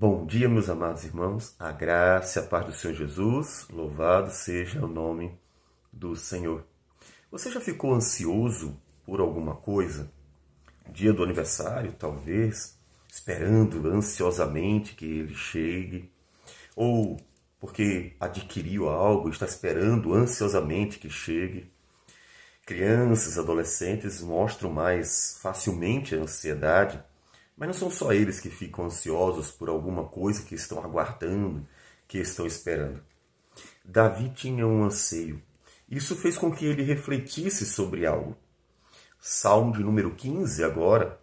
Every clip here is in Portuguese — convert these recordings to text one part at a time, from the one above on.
Bom dia, meus amados irmãos. A graça e a paz do Senhor Jesus, louvado seja o nome do Senhor. Você já ficou ansioso por alguma coisa? Dia do aniversário, talvez, esperando ansiosamente que ele chegue, ou porque adquiriu algo, está esperando ansiosamente que chegue. Crianças, adolescentes mostram mais facilmente a ansiedade mas não são só eles que ficam ansiosos por alguma coisa que estão aguardando, que estão esperando. Davi tinha um anseio. Isso fez com que ele refletisse sobre algo. Salmo de número 15, agora,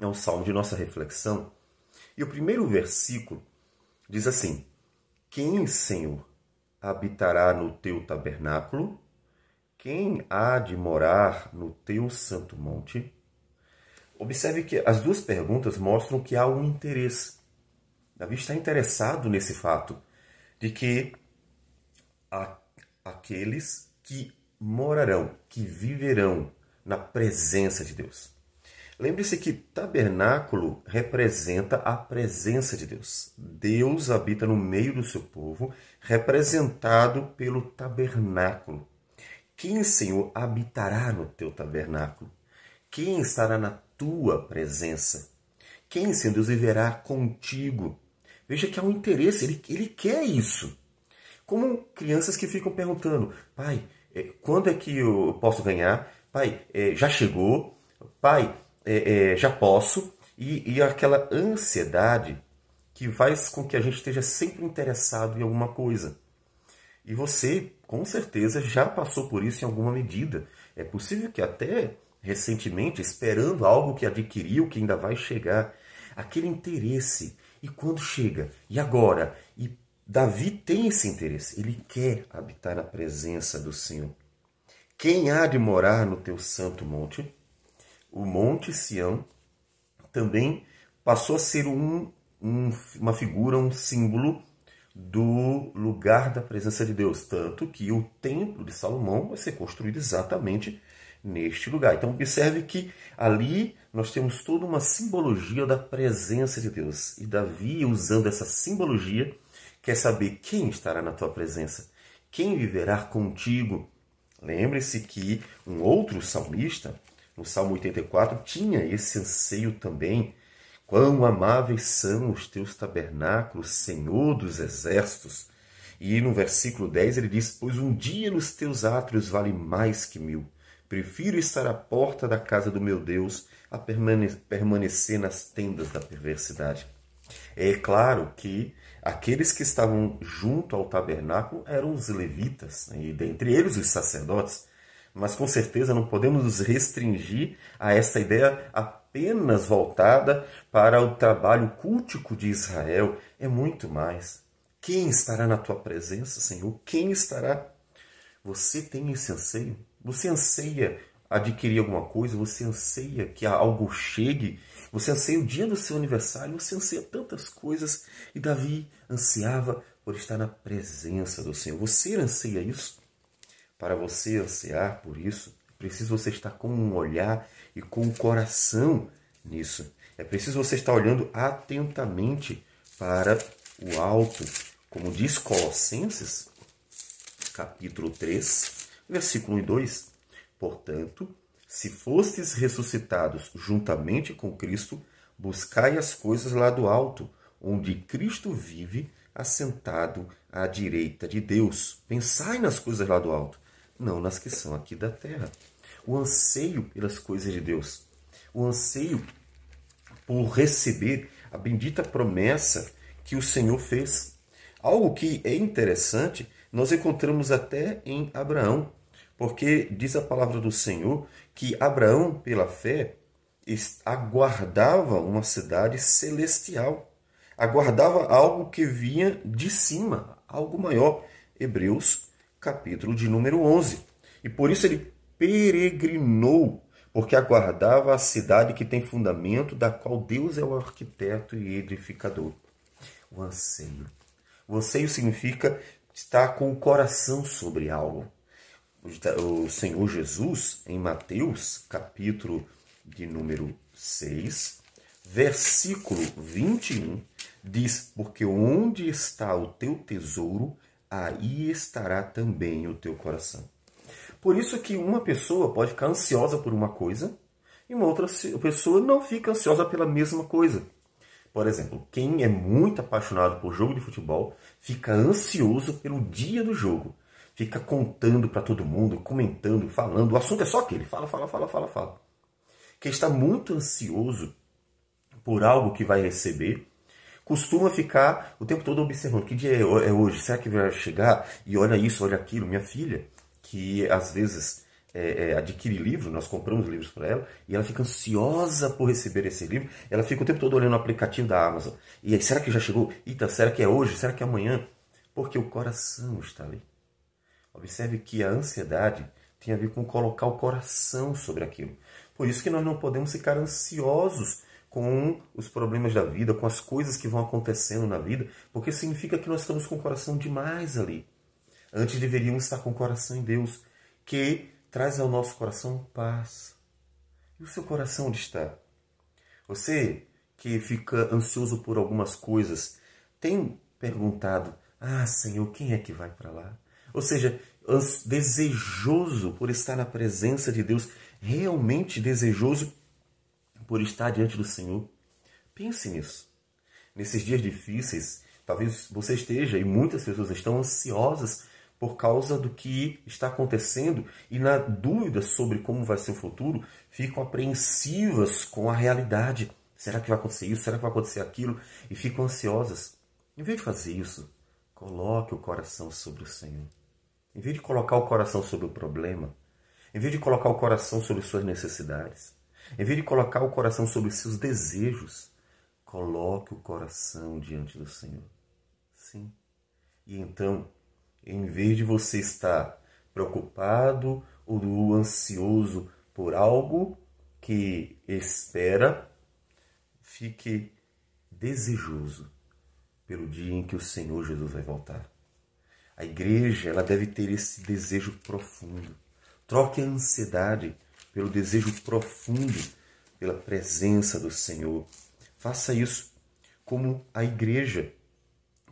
é o salmo de nossa reflexão. E o primeiro versículo diz assim: Quem, Senhor, habitará no teu tabernáculo? Quem há de morar no teu santo monte? Observe que as duas perguntas mostram que há um interesse. Davi está interessado nesse fato de que aqueles que morarão, que viverão na presença de Deus. Lembre-se que tabernáculo representa a presença de Deus. Deus habita no meio do seu povo, representado pelo tabernáculo. Quem, Senhor, habitará no teu tabernáculo? Quem estará na tua presença. Quem, Senhor Deus, viverá contigo? Veja que há um interesse, ele, ele quer isso. Como crianças que ficam perguntando, pai, eh, quando é que eu posso ganhar? Pai, eh, já chegou? Pai, eh, já posso? E, e aquela ansiedade que faz com que a gente esteja sempre interessado em alguma coisa. E você, com certeza, já passou por isso em alguma medida. É possível que até recentemente, esperando algo que adquiriu, que ainda vai chegar. Aquele interesse. E quando chega? E agora? E Davi tem esse interesse. Ele quer habitar na presença do Senhor. Quem há de morar no teu santo monte? O Monte Sião também passou a ser um, um, uma figura, um símbolo do lugar da presença de Deus. Tanto que o templo de Salomão vai ser construído exatamente neste lugar. Então, observe que ali nós temos toda uma simbologia da presença de Deus. E Davi, usando essa simbologia, quer saber quem estará na tua presença, quem viverá contigo. Lembre-se que um outro salmista, no Salmo 84, tinha esse anseio também. Quão amáveis são os teus tabernáculos, Senhor dos exércitos. E no versículo 10 ele diz: Pois um dia nos teus átrios vale mais que mil. Prefiro estar à porta da casa do meu Deus a permanecer nas tendas da perversidade. É claro que aqueles que estavam junto ao tabernáculo eram os levitas, e dentre eles os sacerdotes, mas com certeza não podemos nos restringir a essa ideia apenas voltada para o trabalho cultico de Israel. É muito mais. Quem estará na tua presença, Senhor? Quem estará? Você tem esse anseio? Você anseia adquirir alguma coisa, você anseia que algo chegue, você anseia o dia do seu aniversário, você anseia tantas coisas. E Davi ansiava por estar na presença do Senhor. Você anseia isso? Para você ansiar por isso, é preciso você estar com um olhar e com um coração nisso. É preciso você estar olhando atentamente para o alto. Como diz Colossenses, capítulo 3, Versículo 1 e 2: Portanto, se fostes ressuscitados juntamente com Cristo, buscai as coisas lá do alto, onde Cristo vive, assentado à direita de Deus. Pensai nas coisas lá do alto, não nas que são aqui da terra. O anseio pelas coisas de Deus, o anseio por receber a bendita promessa que o Senhor fez. Algo que é interessante, nós encontramos até em Abraão. Porque diz a palavra do Senhor que Abraão, pela fé, aguardava uma cidade celestial, aguardava algo que vinha de cima, algo maior. Hebreus, capítulo de número 11. E por isso ele peregrinou, porque aguardava a cidade que tem fundamento, da qual Deus é o arquiteto e edificador. O anseio. O anseio significa estar com o coração sobre algo o Senhor Jesus, em Mateus, capítulo de número 6, versículo 21, Diz: Porque onde está o teu tesouro, aí estará também o teu coração. Por isso que uma pessoa pode ficar ansiosa por uma coisa e uma outra pessoa não fica ansiosa pela mesma coisa. Por exemplo, quem é muito apaixonado por jogo de futebol fica ansioso pelo dia do jogo. Fica contando para todo mundo, comentando, falando. O assunto é só aquele. Fala, fala, fala, fala, fala. Quem está muito ansioso por algo que vai receber costuma ficar o tempo todo observando que dia é, é hoje, será que vai chegar? E olha isso, olha aquilo. Minha filha, que às vezes é, é, adquire livro, nós compramos livros para ela, e ela fica ansiosa por receber esse livro. Ela fica o tempo todo olhando o aplicativo da Amazon. E aí, será que já chegou? Eita, será que é hoje? Será que é amanhã? Porque o coração está ali. Observe que a ansiedade tem a ver com colocar o coração sobre aquilo. Por isso que nós não podemos ficar ansiosos com os problemas da vida, com as coisas que vão acontecendo na vida, porque significa que nós estamos com o coração demais ali. Antes deveríamos estar com o coração em Deus, que traz ao nosso coração paz. E o seu coração onde está? Você que fica ansioso por algumas coisas, tem perguntado: Ah, Senhor, quem é que vai para lá? Ou seja, desejoso por estar na presença de Deus, realmente desejoso por estar diante do Senhor. Pense nisso. Nesses dias difíceis, talvez você esteja e muitas pessoas estão ansiosas por causa do que está acontecendo e na dúvida sobre como vai ser o futuro, ficam apreensivas com a realidade. Será que vai acontecer isso? Será que vai acontecer aquilo? E ficam ansiosas. Em vez de fazer isso, coloque o coração sobre o Senhor. Em vez de colocar o coração sobre o problema, em vez de colocar o coração sobre suas necessidades, em vez de colocar o coração sobre seus desejos, coloque o coração diante do Senhor. Sim. E então, em vez de você estar preocupado ou ansioso por algo que espera, fique desejoso pelo dia em que o Senhor Jesus vai voltar. A igreja ela deve ter esse desejo profundo. Troque a ansiedade pelo desejo profundo pela presença do Senhor. Faça isso como a igreja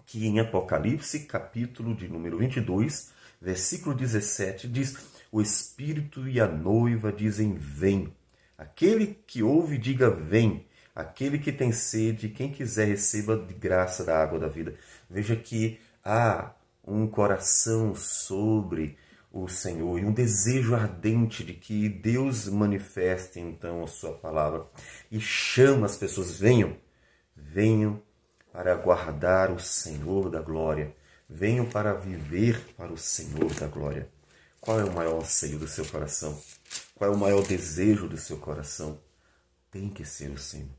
que em Apocalipse, capítulo de número 22, versículo 17, diz: O Espírito e a noiva dizem: Vem. Aquele que ouve, diga: Vem. Aquele que tem sede, quem quiser, receba de graça da água da vida. Veja que há um coração sobre o Senhor e um desejo ardente de que Deus manifeste então a sua palavra e chama as pessoas: venham, venham para guardar o Senhor da glória. Venham para viver para o Senhor da glória. Qual é o maior anseio do seu coração? Qual é o maior desejo do seu coração? Tem que ser o Senhor.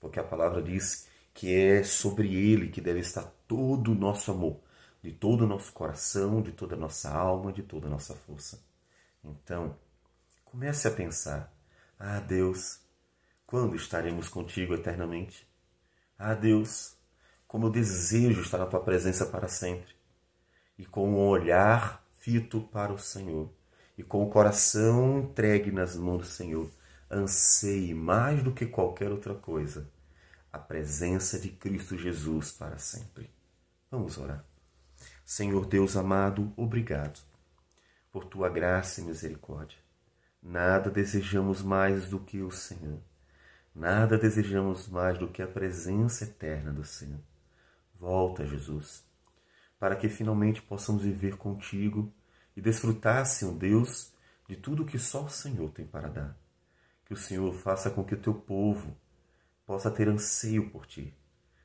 Porque a palavra diz que é sobre Ele que deve estar todo o nosso amor, de todo o nosso coração, de toda a nossa alma, de toda a nossa força. Então, comece a pensar: Ah, Deus, quando estaremos contigo eternamente? Ah, Deus, como eu desejo estar na tua presença para sempre. E com um olhar fito para o Senhor, e com o coração entregue nas mãos do Senhor, anseie mais do que qualquer outra coisa a presença de Cristo Jesus para sempre. Vamos orar. Senhor Deus amado, obrigado por tua graça e misericórdia. Nada desejamos mais do que o Senhor. Nada desejamos mais do que a presença eterna do Senhor. Volta, Jesus, para que finalmente possamos viver contigo e desfrutar, Senhor Deus, de tudo que só o Senhor tem para dar. Que o Senhor faça com que o teu povo possa ter anseio por ti,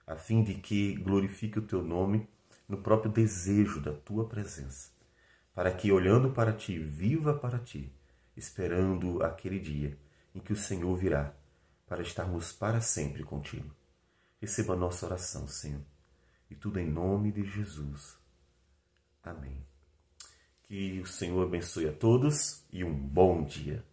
a fim de que glorifique o teu nome no próprio desejo da tua presença, para que, olhando para ti, viva para ti, esperando aquele dia em que o Senhor virá para estarmos para sempre contigo. Receba a nossa oração, Senhor, e tudo em nome de Jesus. Amém. Que o Senhor abençoe a todos e um bom dia.